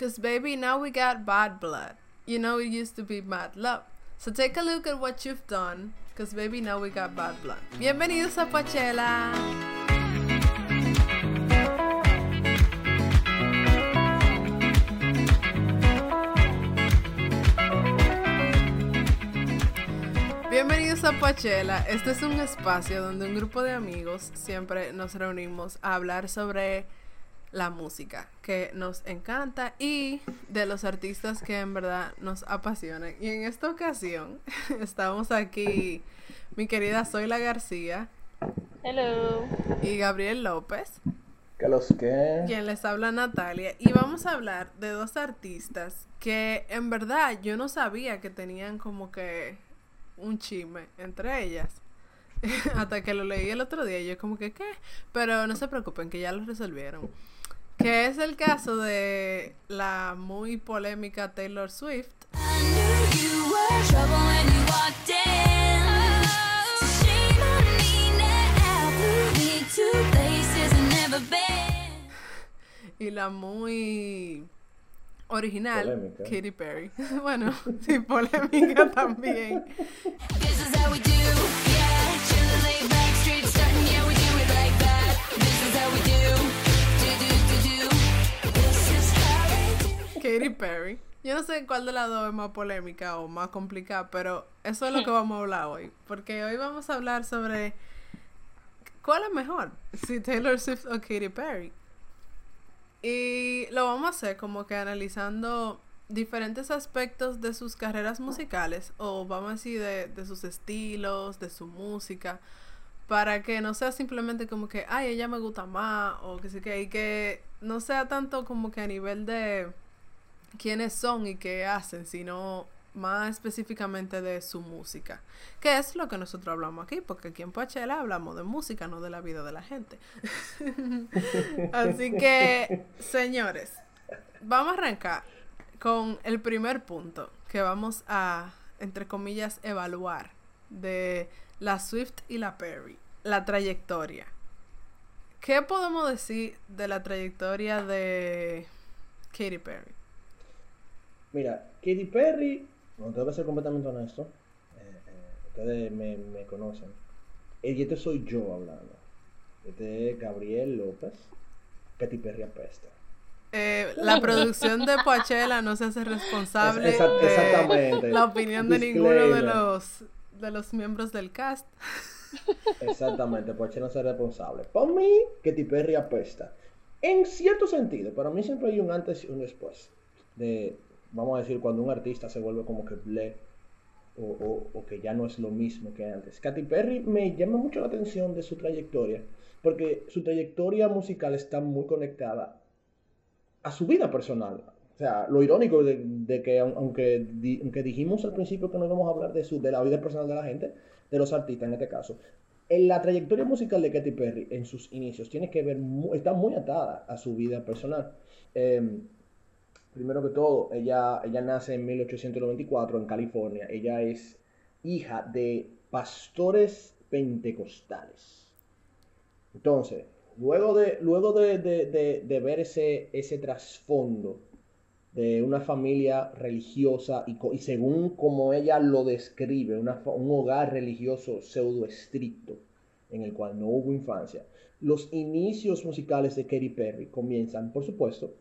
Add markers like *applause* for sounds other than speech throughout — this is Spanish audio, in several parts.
Because, baby, now we got bad blood. You know, it used to be mad love. So take a look at what you've done. Because, baby, now we got bad blood. Bienvenidos a Pachela. Bienvenidos a Pachela. Este es un espacio donde un grupo de amigos siempre nos reunimos a hablar sobre la música que nos encanta y de los artistas que en verdad nos apasionan. Y en esta ocasión *laughs* estamos aquí mi querida Zoila García. Hello. Y Gabriel López. ¿Qué los que? Quien les habla Natalia. Y vamos a hablar de dos artistas que en verdad yo no sabía que tenían como que un chisme entre ellas. *laughs* Hasta que lo leí el otro día y yo como que, ¿qué? Pero no se preocupen, que ya lo resolvieron. Que es el caso de la muy polémica Taylor Swift. Y la muy original Polémica. Katy Perry. *laughs* bueno, sí, polémica también. Katy Perry. Yo no sé cuál de las dos es más polémica o más complicada, pero eso es lo que vamos a hablar hoy. Porque hoy vamos a hablar sobre cuál es mejor, si Taylor Swift o Katy Perry. Y lo vamos a hacer como que analizando diferentes aspectos de sus carreras musicales, o vamos a decir de, de sus estilos, de su música, para que no sea simplemente como que, ay, ella me gusta más, o que sí que, y que no sea tanto como que a nivel de quiénes son y qué hacen, sino más específicamente de su música, que es lo que nosotros hablamos aquí, porque aquí en Poachella hablamos de música, no de la vida de la gente. *laughs* Así que, señores, vamos a arrancar con el primer punto que vamos a, entre comillas, evaluar de la Swift y la Perry, la trayectoria. ¿Qué podemos decir de la trayectoria de Katy Perry? Mira, Katy Perry, no tengo que ser completamente honesto, eh, eh, ustedes me, me conocen. Y este soy yo hablando. Este es Gabriel López. Katy Perry apesta. Eh, la producción de Poachella no se hace responsable Es- exa- de exactamente. la opinión de ninguno de los de los miembros del cast. Exactamente, pues no ser responsable. Para mí, Katy Perry apesta. En cierto sentido, para mí siempre hay un antes y un después. De, vamos a decir, cuando un artista se vuelve como que ble o, o- o que ya no es lo mismo que antes. Katy Perry me llama mucho la atención de su trayectoria, porque su trayectoria musical está muy conectada a su vida personal. O sea, lo irónico de, de que aun- aunque, di- aunque dijimos al principio que no íbamos a hablar de, su, de la vida personal de la gente, de los artistas en este caso, en la trayectoria musical de Katy Perry en sus inicios tiene que ver, está muy atada a su vida personal. Em, primero que todo, ella, ella nace en 1894 en California. Ella es hija de pastores pentecostales. Entonces, luego de, luego de, de- de- de ver ese, trasfondo de una familia religiosa y, según como ella lo describe, un hogar religioso pseudo estricto en el cual no hubo infancia, los inicios musicales de Katy Perry comienzan, por supuesto,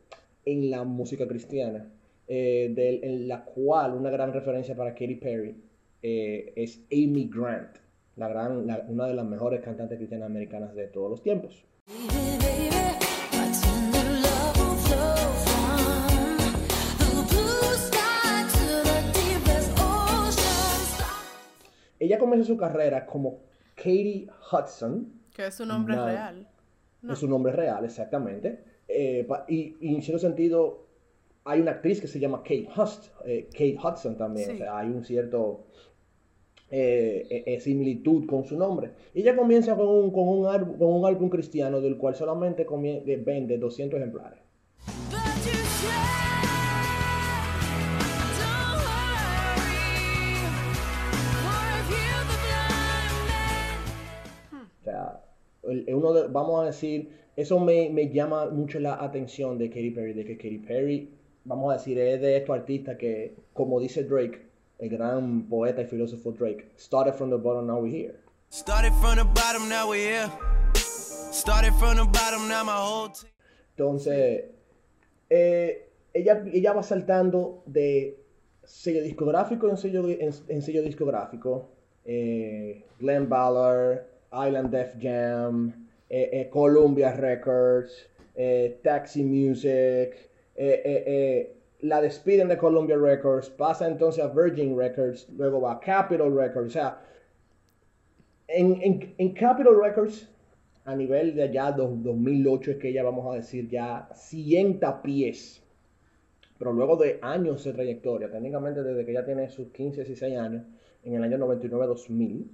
en la música cristiana, eh, del- en la cual una gran referencia para Katy Perry eh, es Amy Grant, la gran, la- una de las mejores cantantes cristianas americanas de todos los tiempos. Ella comenzó su carrera como Katie Hudson, Que es su nombre No. real. No. es su nombre real, exactamente. Eh, y, y en cierto sentido, hay una actriz que se llama Kate, Hust, eh, Kate Hudson también. Sí. O sea, hay un cierto eh, eh, eh, similitud con su nombre. Ella comienza con un, con un, álbum, con un álbum cristiano del cual solamente vende 200 ejemplares. O sea, uno de- vamos a decir, eso me, me llama mucho la atención de Katy Perry, de que Katy Perry vamos a decir, es de estos artistas que, como dice Drake, el gran poeta y filósofo Drake, started from the bottom, now we're here. Started from the bottom, now we're here. Started from the bottom, now my whole team. Entonces, eh, ella, ella va saltando de sello discográfico en sello, en, sello discográfico. Eh, Glenn Ballard, Island Def Jam, Columbia Records, Taxi Music, la despiden de Columbia Records, pasa entonces a Virgin Records, luego va a Capitol Records. O sea, en, en, en Capitol Records a nivel de allá 2008 es que ya vamos a decir ya sienta pies. Pero luego de años de trayectoria, técnicamente desde que ya tiene sus 15, 16 años, en el año 99-2000,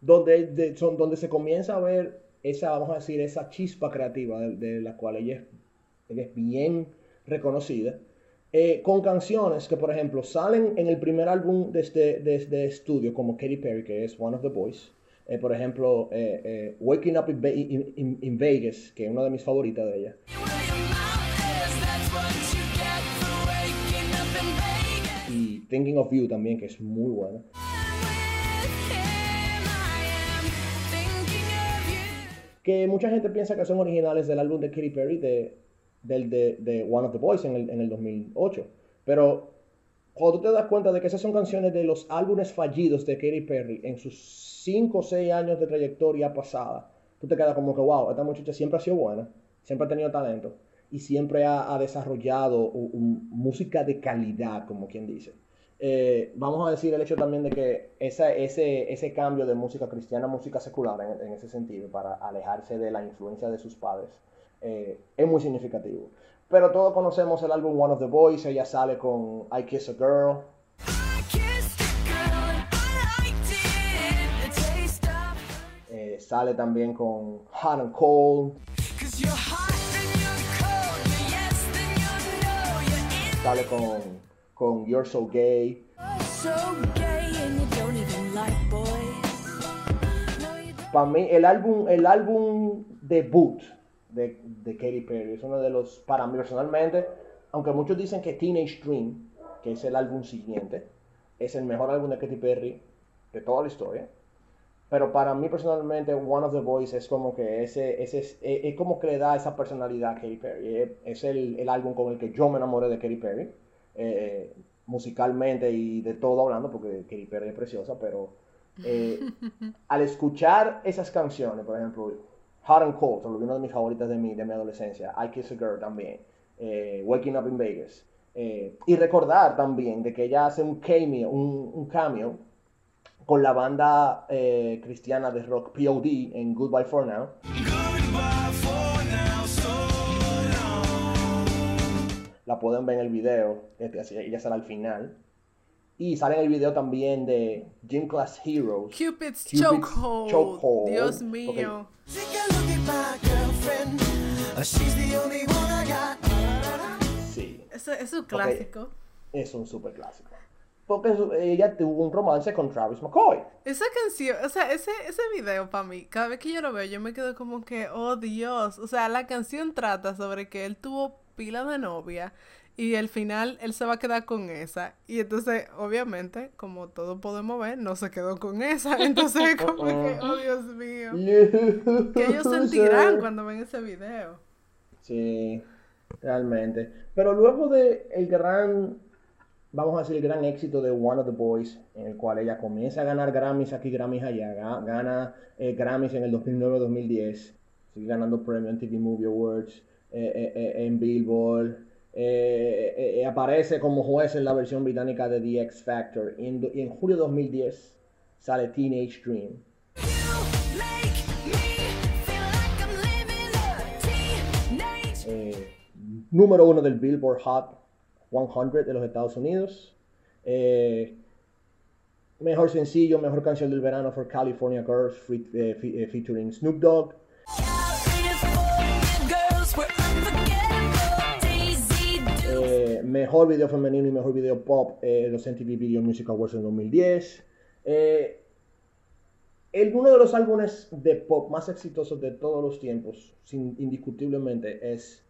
donde, son, donde se comienza a ver esa, vamos a decir, esa chispa creativa de, la cual ella es, bien reconocida, eh, con canciones que, por ejemplo, salen en el primer álbum de, este, de, estudio, como Katy Perry, que es One of the Boys, eh, por ejemplo, eh, eh, Waking Up in, Vegas, que es una de mis favoritas de ella. Y Thinking of You también, que es muy buena. Que mucha gente piensa que son originales del álbum de Katy Perry de, del, de, One of the Boys en el, en el 2008. Pero cuando tú te das cuenta de que esas son canciones de los álbumes fallidos de Katy Perry en sus 5 o 6 años de trayectoria pasada, tú te quedas como que, wow, esta muchacha siempre ha sido buena, siempre ha tenido talento y siempre ha, desarrollado música de calidad, como quien dice. Eh, vamos a decir el hecho también de que ese, ese cambio de música cristiana a música secular en, ese sentido, para alejarse de la influencia de sus padres, eh, es muy significativo. Pero todos conocemos el álbum One of the Boys, ella sale con I Kiss a Girl, sale también con Hot and Cold. Sale con, con You're So Gay. Para mí, el álbum, el álbum debut de, de Katy Perry es uno de los, para mí personalmente, aunque muchos dicen que Teenage Dream, que es el álbum siguiente, es el mejor álbum de Katy Perry de toda la historia pero para mí personalmente, One of the Boys es como que ese, ese es, como que le da esa personalidad a Katy Perry. Es, el, el, álbum con el que yo me enamoré de Katy Perry, eh, musicalmente y de todo hablando, porque Katy Perry es preciosa, pero eh, *laughs* al escuchar esas canciones, por ejemplo, Hot and Cold, una de mis favoritas de mi, de mi adolescencia, I Kiss a Girl también, eh, Waking Up in Vegas, y recordar también de que ella hace un cameo, un, un cameo con la banda cristiana de rock POD en Goodbye For Now. La pueden ver en el video, este, ella sale al final. Y sale en el video también de Gym Class Heroes. Cupid's, Chokehold. Dios mío. Sí. Eso es un clásico. Es un super clásico porque ella tuvo un romance con Travis McCoy. Esa canción, o sea, ese, ese video para mí, cada vez que yo lo veo, yo me quedo como que, oh Dios, o sea, la canción trata sobre que él tuvo pila de novia y al final él se va a quedar con esa. Y entonces, obviamente, como todos podemos ver, no se quedó con esa. *laughs* Entonces, como que, oh Dios mío. *laughs* que ellos sentirán cuando ven ese video. Sí, realmente. Pero luego de el gran vamos a decir, el gran éxito de One of the Boys, en el cual ella comienza a ganar Grammys aquí, Grammys allá, gana eh, Grammys en el 2009-2010, sigue ganando premios en TV Movie Awards, en Billboard, aparece como juez en la versión británica de The X Factor, y en, julio de 2010 sale Teenage Dream. número uno del Billboard Hot 100 de los Estados Unidos. Eh, mejor sencillo, mejor canción del verano for California Girls eh, eh, featuring Snoop Dogg. Mejor video femenino y mejor video pop los MTV Video Music Awards en 2010. el, uno de los álbumes de pop más exitosos de todos los tiempos, sin, indiscutiblemente, es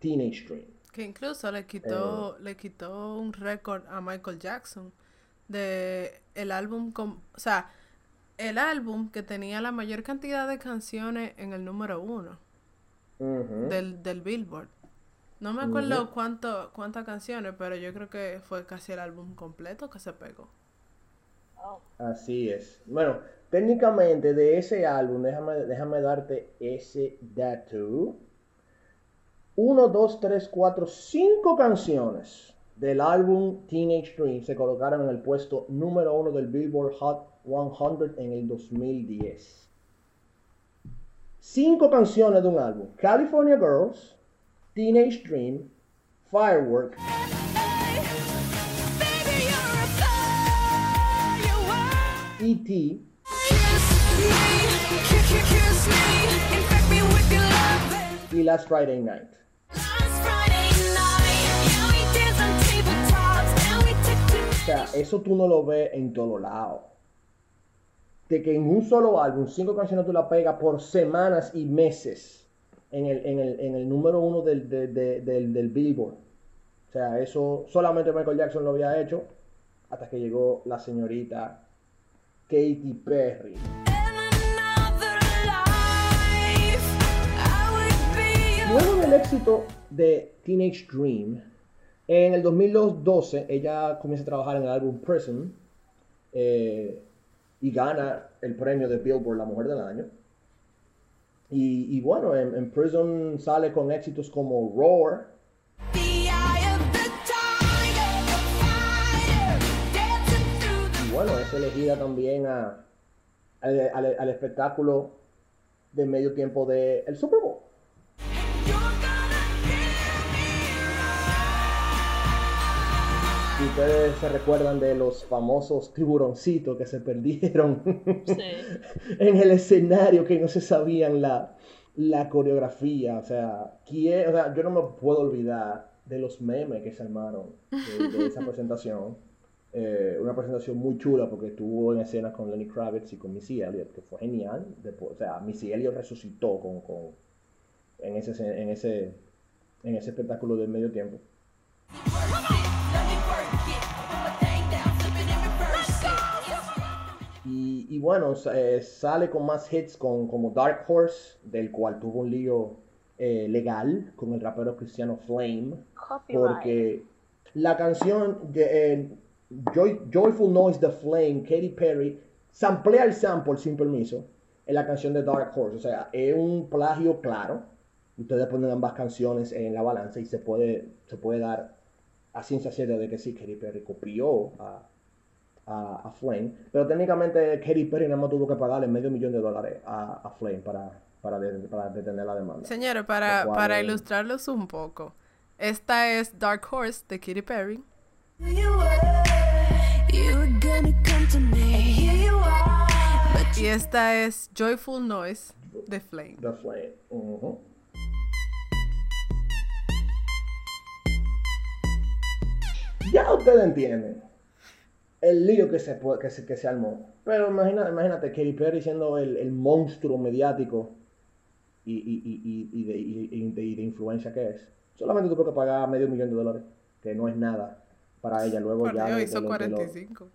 Teenage Dream. Que incluso le quitó, Eh. le quitó un récord a Michael Jackson de el álbum con, o sea, el álbum que tenía la mayor cantidad de canciones en el número uno del, del Billboard. No me acuerdo cuánto, cuántas canciones, pero yo creo que fue casi el álbum completo que se pegó. Oh, Así es. Bueno, técnicamente de ese álbum, déjame, déjame darte ese dato. 1, 2, 3, 4, 5 canciones del álbum Teenage Dream se colocaron en el puesto número uno del Billboard Hot 100 en el 2010. Cinco canciones de un álbum. California Girls, Teenage Dream, Firework. E.T., y Last Friday Night. O sea, eso tú no lo ves en todo lado. De que en un solo álbum, cinco canciones tú la pegas por semanas y meses en el, en el, en el número uno del, de- de- del, del Billboard. O sea, eso solamente Michael Jackson lo había hecho hasta que llegó la señorita Katy Perry. Luego del éxito de Teenage Dream, en el 2012 ella comienza a trabajar en el álbum Prison eh, y gana el premio de Billboard La Mujer del Año. Y, bueno, en, Prison sale con éxitos como Roar, y bueno, es elegida también a, al, al- espectáculo de medio tiempo del el Super Bowl. Si ustedes se recuerdan de los famosos tiburoncitos que se perdieron sí. *laughs* en el escenario, que no se sabían la, la coreografía. O sea, ¿quién- o sea, yo no me puedo olvidar de los memes que se armaron de, de esa *laughs* presentación. Eh, una presentación muy chula porque estuvo en escena con Lenny Kravitz y con Missy Elliott, que fue genial. Después, o sea, Missy Elliott resucitó con, con- en, ese, en, ese, en ese espectáculo del medio tiempo. Y, y bueno, eh, sale con más hits con, como Dark Horse, del cual tuvo un lío eh, legal con el rapero cristiano Flame, Copyright. porque la canción de, eh, Joy- Joyful Noise de Flame, Katy Perry, samplea el sample sin permiso en la canción de Dark Horse, o sea, es un plagio claro. Ustedes ponen ambas canciones en la balanza y se puede, se puede dar a ciencia cierta de que sí, Katy Perry copió a, a, a Flame, pero técnicamente Katy Perry nada más tuvo que pagarle medio millón de dólares a, a Flame para, para, de- para detener la demanda. Señores, para, cual para ilustrarlos un poco, esta es Dark Horse de Katy Perry. Y esta es Joyful Noise de Flame. The Flame. Ya ustedes entienden el lío que se, que se, que se armó. Pero imagina, imagínate Katy Perry siendo el, el monstruo mediático y, y, y, y, y de, y- de- y de influencia que es. Solamente tuvo que pagar medio millón de dólares, que no es nada para ella. Luego Por ya Dios, de- hizo de lo- de lo- 45.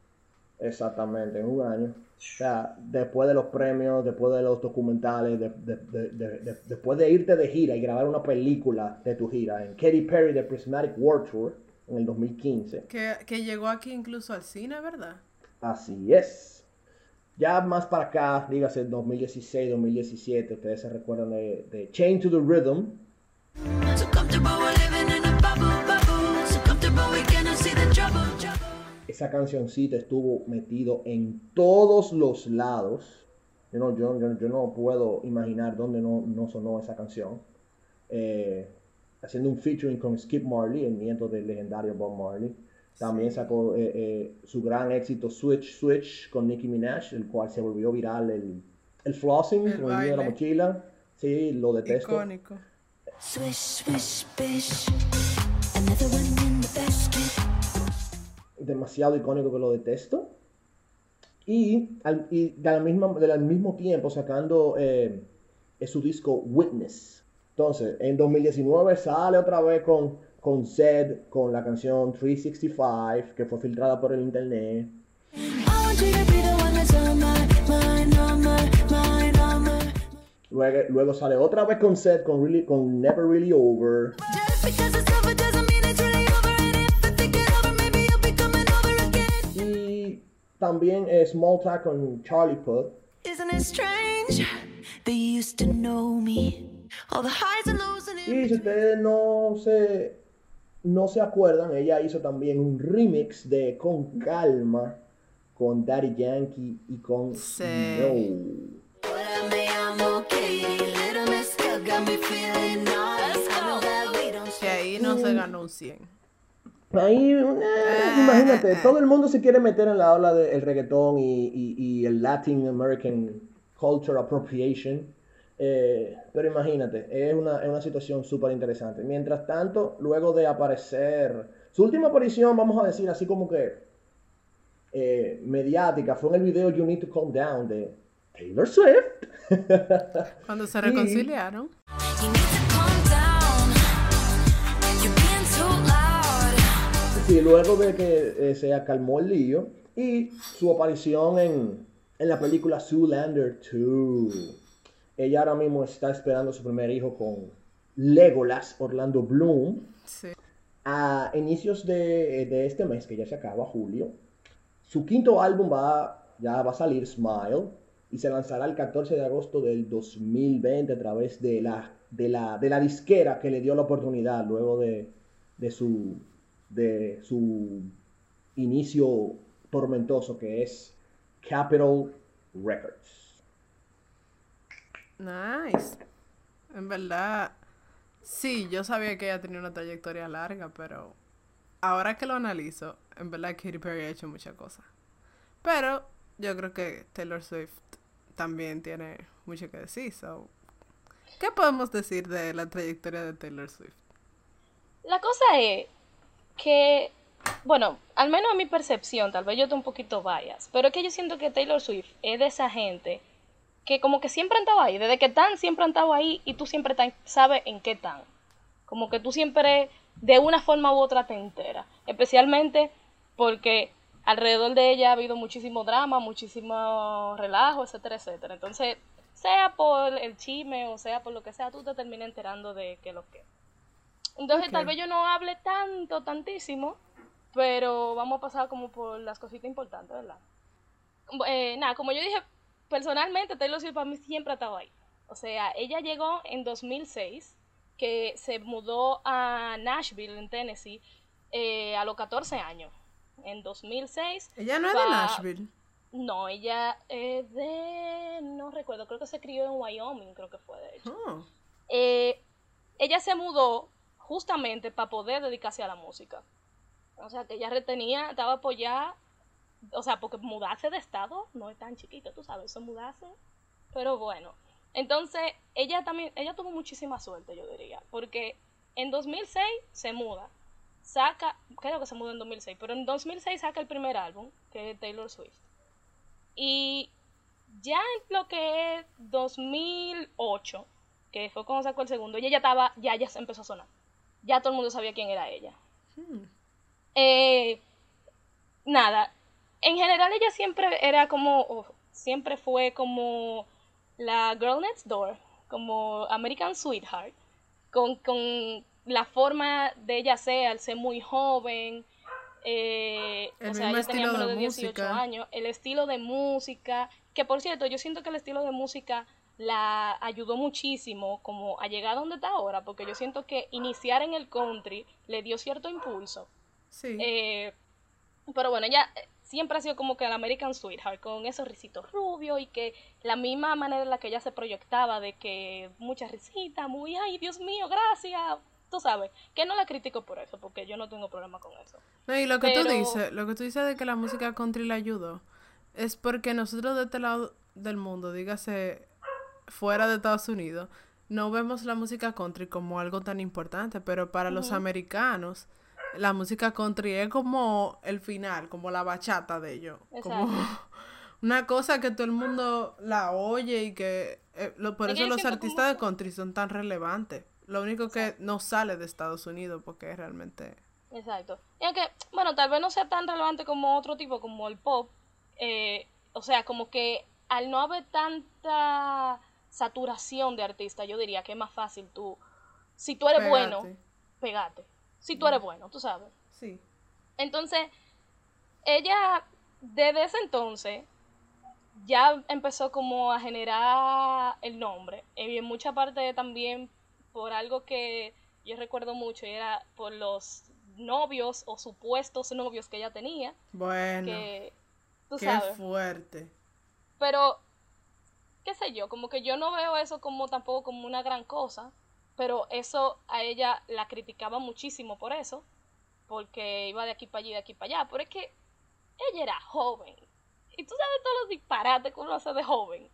Exactamente, en un año. O sea, después de los premios, después de los documentales, de- de- de- de- de- después de irte de gira y grabar una película de tu gira en Katy Perry The Prismatic World Tour en el 2015. Que, que llegó aquí incluso al cine, ¿verdad? Así es. Ya más para acá, dígase 2016, 2017, ustedes se recuerdan de, de Chain to the Rhythm, esa cancioncita estuvo metido en todos los lados. Yo no, yo, yo- yo no puedo imaginar dónde no, no sonó esa canción. Eh, haciendo un featuring con Skip Marley, el nieto del legendario Bob Marley. También sacó eh, eh, su gran éxito Switch Switch con Nicki Minaj, el cual se volvió viral el, el flossing El con el niño de la mochila. Sí, lo detesto. Icónico. Swish, swish, bish. Another one in the basket. demasiado icónico que lo detesto. Y, al, y del, mismo, del mismo tiempo sacando eh, su disco Witness. Entonces, en 2019 sale otra vez con con Zed, con la canción 365, que fue filtrada por el internet. Luego, luego sale otra vez con Zed, con, really, con Never Really Over. Y también Small Talk con Charlie Puth. Isn't it strange? They used to know me. All the highs and lows and Y si ustedes no se, no se acuerdan, ella hizo también un remix de Con Calma con Daddy Yankee y con Sí. Don't Que ahí no se ganó un 100. Ahí, eh, imagínate, todo el mundo se quiere meter en la ola del reggaetón y, y- y el Latin American Culture Appropriation. Eh, pero imagínate, es una, es una situación súper interesante. Mientras tanto, luego de aparecer, su última aparición, vamos a decir así como que eh, mediática, fue en el video You Need to Calm Down de Taylor Swift. *laughs* Cuando se reconciliaron. You need to calm down. You're being too loud. Sí, luego de que eh, se acalmó el lío y su aparición en, en la película Zoolander 2. Ella ahora mismo está esperando su primer hijo con Legolas Orlando Bloom. Sí. A inicios de, de este mes, que ya se acaba, julio, su quinto álbum va, ya va a salir, Smile, y se lanzará el 14 de agosto del 2020 a través de la, de la, de la disquera que le dio la oportunidad luego de, de su, de su inicio tormentoso que es Capitol Records. Nice. En verdad, sí, yo sabía que ella tenía una trayectoria larga, pero ahora que lo analizo, en verdad Katy Perry ha hecho muchas cosas. Pero yo creo que Taylor Swift también tiene mucho que decir. So, ¿Qué podemos decir de la trayectoria de Taylor Swift? La cosa es que, bueno, al menos en mi percepción, tal vez yo estoy un poquito bias, pero es que yo siento que Taylor Swift es de esa gente que como que siempre han estado ahí, desde que están siempre han estado ahí y tú siempre tan- sabes en qué están. Como que tú siempre de una forma u otra te enteras, especialmente porque alrededor de ella ha habido muchísimo drama, muchísimo relajo, etcétera, etcétera. Entonces, sea por el chisme o sea por lo que sea, tú te terminas enterando de qué es lo que es. Entonces, tal vez yo no hable tanto, tantísimo, pero vamos a pasar como por las cositas importantes, ¿verdad? Eh, nada, como yo dije, personalmente Taylor Swift para mí siempre ha estado ahí. O sea, ella llegó en 2006, que se mudó a Nashville, en Tennessee, eh, a los 14 años. En 2006. Ella no es de Nashville. No, ella es de... No recuerdo, creo que se crió en Wyoming, creo que fue de hecho. Oh, Eh, ella se mudó justamente para poder dedicarse a la música. O sea, que ella retenía, estaba apoyada, o sea, porque mudarse de estado no es tan chiquito, tú sabes, eso es mudarse. Pero bueno, entonces ella también, ella tuvo muchísima suerte, yo diría, porque en 2006 se muda, saca, creo que se mudó en 2006, pero en 2006 saca el primer álbum, que es Taylor Swift. Y ya en lo que es 2008, que fue cuando sacó el segundo, ella ya estaba, ya, ya se empezó a sonar. Ya todo el mundo sabía quién era ella. hmm. Eh, nada, en general ella siempre era como, siempre fue como la girl next door, como American Sweetheart, con, con la forma de ella ser, al ser muy joven, eh, El o sea, ella tenía menos de de 18 música. años, el estilo de música, que por cierto, yo siento que el estilo de música la ayudó muchísimo como a llegar a donde está ahora, porque yo siento que iniciar en el country le dio cierto impulso. Sí. Eh, pero bueno, ella siempre ha sido como que el American Sweetheart, con esos risitos rubios y que la misma manera en la que ella se proyectaba, de que mucha risita, muy, ay, Dios mío, gracias. Tú sabes, que no la critico por eso, porque yo no tengo problema con eso. No, y lo que tú dices, lo que tú dices de que la música country le ayudó, es porque nosotros de este lado del mundo, dígase fuera de Estados Unidos, no vemos la música country como algo tan importante, pero para los americanos, la música country es como el final, como la bachata de ellos, como *laughs* una cosa que todo el mundo la oye y que eh, lo- por Es eso los artistas de country son tan relevantes, Lo único que no sale de Estados Unidos porque es realmente... Exacto. Y aunque, bueno, tal vez no sea tan relevante como otro tipo, como el pop, eh, o sea, como que al no haber tanta saturación de artistas, yo diría que es más fácil tú, si tú eres bueno, Pegarte. Si tú eres bueno, tú sabes. Sí. Entonces, ella desde ese entonces ya empezó como a generar el nombre. Y en mucha parte también por algo que yo recuerdo mucho, y era por los novios o supuestos novios que ella tenía, Bueno, que tú qué sabes. fuerte. Pero, qué sé yo, como que yo no veo eso como tampoco como una gran cosa, pero eso a ella la criticaba muchísimo por eso, porque iba de aquí para allá y de aquí para allá, pero es que ella era joven, y tú sabes todos los disparates que uno hace de joven,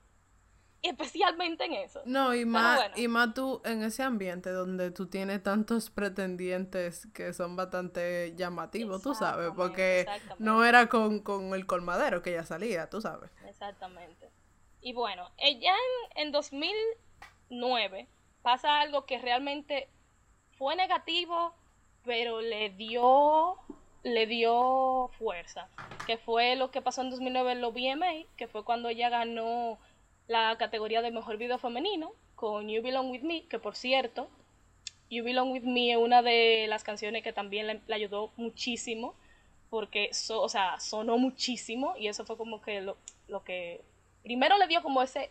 y especialmente en eso. No, y más, bueno. y más tú en ese ambiente donde tú tienes tantos pretendientes que son bastante llamativos, tú sabes, porque no era con, con el colmadero que ella salía, tú sabes. Exactamente. Y bueno, ella en, en 2009 pasa algo que realmente fue negativo, pero le dio le dio fuerza, que fue lo que pasó en 2009 en los BMA, que fue cuando ella ganó la categoría de mejor video femenino con You Belong With Me, que por cierto, You Belong With Me es una de las canciones que también le, ayudó muchísimo, porque sonó muchísimo y eso fue como que lo, lo que primero le dio como ese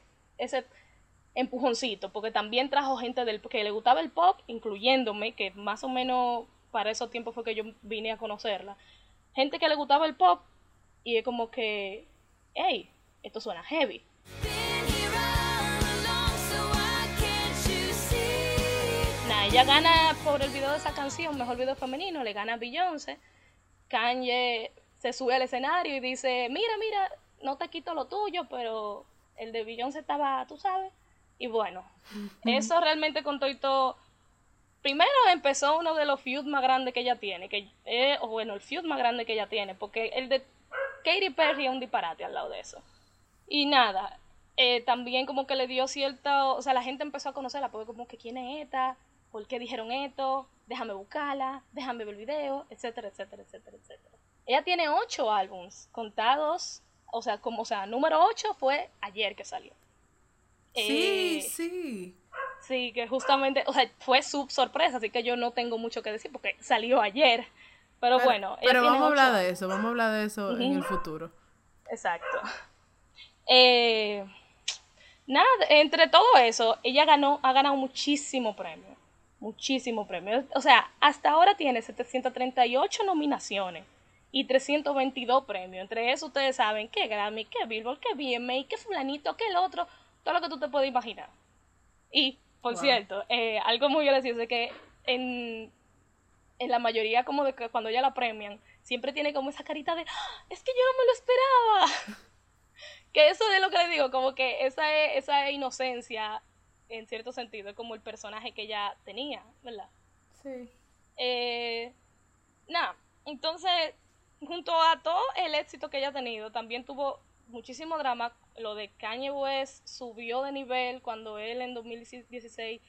empujoncito, porque también trajo gente del que le gustaba el pop, incluyéndome, que más o menos para esos tiempos fue que yo vine a conocerla. Gente que le gustaba el pop y es como que, hey, esto suena heavy. Nah, ella gana por el video de esa canción, mejor video femenino, le gana a Beyoncé. Kanye se sube al escenario y dice, mira, mira, no te quito lo tuyo, pero el de Beyoncé estaba, tú sabes. Y bueno, eso realmente con todo y todo. Primero empezó uno de los feuds más grandes que ella tiene, que es, o bueno, el feud más grande que ella tiene, porque el de Katy Perry es un disparate al lado de eso. Y nada, eh, también como que le dio cierta, o sea, la gente empezó a conocerla, porque como que quién es esta, por qué dijeron esto, déjame buscarla, déjame ver el video, etcétera, etcétera, etcétera, etcétera. Ella tiene ocho álbums contados, o sea, como, o sea, número ocho fue ayer que salió. Sí, Eh, sí. Sí, que justamente, o sea, fue sub sorpresa, así que yo no tengo mucho que decir porque salió ayer. Pero, Pero, bueno, pero vamos a hablar ocho de eso, vamos a hablar de eso en el futuro. Exacto. Eh, nada, entre todo eso, ella ganó, ha ganado muchísimo premio. Muchísimo premio. O sea, hasta ahora tiene 738 nominaciones y 322 premios. Entre eso ustedes saben que Grammy, que Billboard, que BMA, que fulanito, que el otro, todo lo que tú te puedes imaginar. Y, por Wow. cierto, eh, algo muy gracioso es que en, en la mayoría como de que cuando ella la premian, siempre tiene como esa carita de, "Ah, es que yo no me lo esperaba. *laughs* que eso es lo que le digo, como que esa es, esa es inocencia, en cierto sentido, es como el personaje que ella tenía, ¿verdad? Sí. Eh, nada, entonces, junto a todo el éxito que ella ha tenido, también tuvo muchísimo drama. Lo de Kanye West subió de nivel cuando él en 2016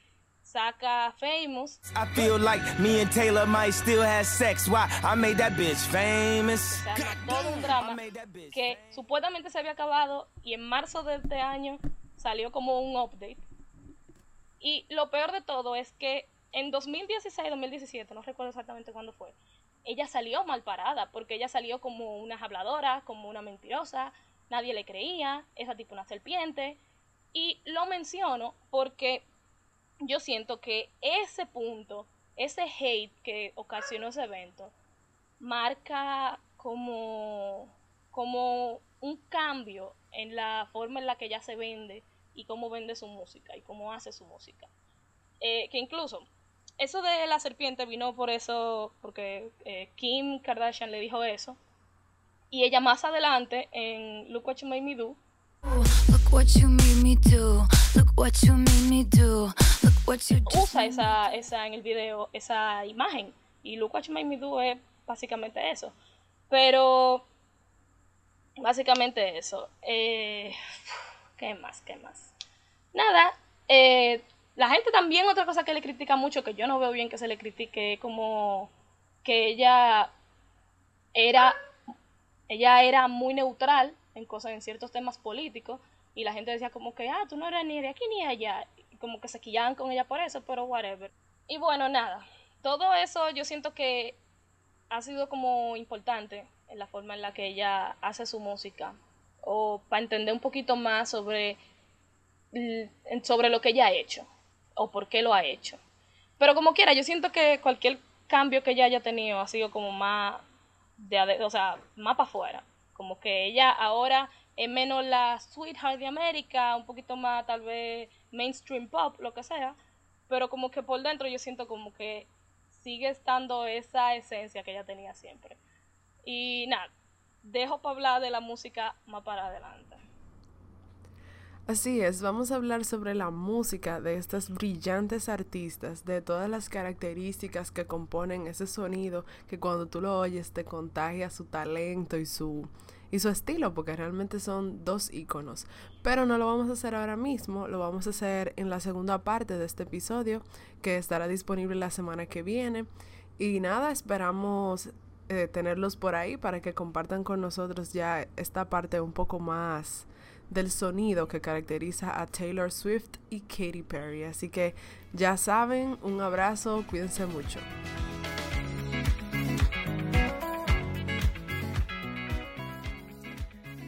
saca Famous. I feel like me and Taylor might still have sex. Why? I made that bitch famous. O sea, todo un drama que supuestamente se había acabado y en marzo de este año salió como un update. Y lo peor de todo es que en 2016-2017, no recuerdo exactamente cuándo fue, ella salió mal parada, porque ella salió como una habladora, como una mentirosa, nadie le creía, esa tipo una serpiente. Y lo menciono porque yo siento que ese punto, ese hate que ocasionó ese evento, marca como, como un cambio en la forma en la que ella se vende y cómo vende su música y cómo hace su música. Eh, que incluso eso de la serpiente vino por eso, porque eh, Kim Kardashian le dijo eso. Y ella más adelante en Look What You Made Me Do usa esa, esa en el video, esa imagen. Y Look What You Made Me Do es básicamente eso. Pero, básicamente eso. Eh, ¿Qué más? ¿Qué más? Nada, eh, La gente también, otra cosa que le critica mucho, que yo no veo bien que se le critique, es como que ella era, ella era muy neutral en cosas, en ciertos temas políticos, y la gente decía como que, ah, tú no eres ni de aquí ni allá, y como que se quillaban con ella por eso, pero whatever. Y bueno, nada, todo eso yo siento que ha sido como importante en la forma en la que ella hace su música, o para entender un poquito más sobre, sobre lo que ella ha hecho, o por qué lo ha hecho. Pero como quiera, yo siento que cualquier cambio que ella haya tenido ha sido como más de, o sea, más para afuera. Como que ella ahora es menos la sweetheart de América, un poquito más tal vez mainstream pop, lo que sea. Pero como que por dentro yo siento como que sigue estando esa esencia que ella tenía siempre. Y nada, dejo para hablar de la música más para adelante. Así es, vamos a hablar sobre la música de estas brillantes artistas, de todas las características que componen ese sonido que cuando tú lo oyes te contagia su talento y su y su estilo, porque realmente son dos íconos. Pero no lo vamos a hacer ahora mismo, lo vamos a hacer en la segunda parte de este episodio, que estará disponible la semana que viene. Y nada, esperamos eh, tenerlos por ahí para que compartan con nosotros ya esta parte un poco más del sonido que caracteriza a Taylor Swift y Katy Perry. Así que ya saben, un abrazo, cuídense mucho.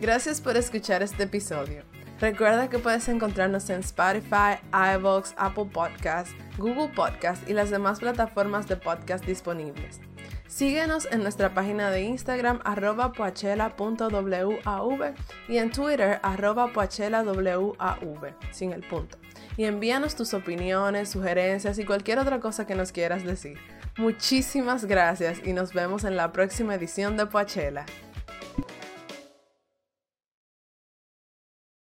Gracias por escuchar este episodio. Recuerda que puedes encontrarnos en Spotify, iVoox, Apple Podcasts, Google Podcasts y las demás plataformas de podcast disponibles. Síguenos en nuestra página de Instagram arroba poachela.wav y en Twitter arroba poachelawav sin el punto. Y envíanos tus opiniones, sugerencias y cualquier otra cosa que nos quieras decir. Muchísimas gracias y nos vemos en la próxima edición de Poachela.